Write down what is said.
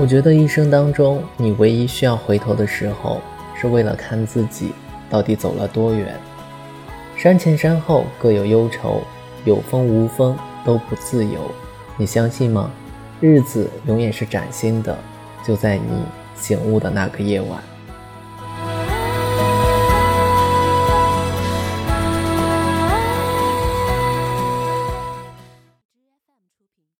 我觉得一生当中你唯一需要回头的时候是为了看自己到底走了多远。山前山后各有忧愁有风无风都不自由。你相信吗？日子永远是崭新的就在你醒悟的那个夜晚。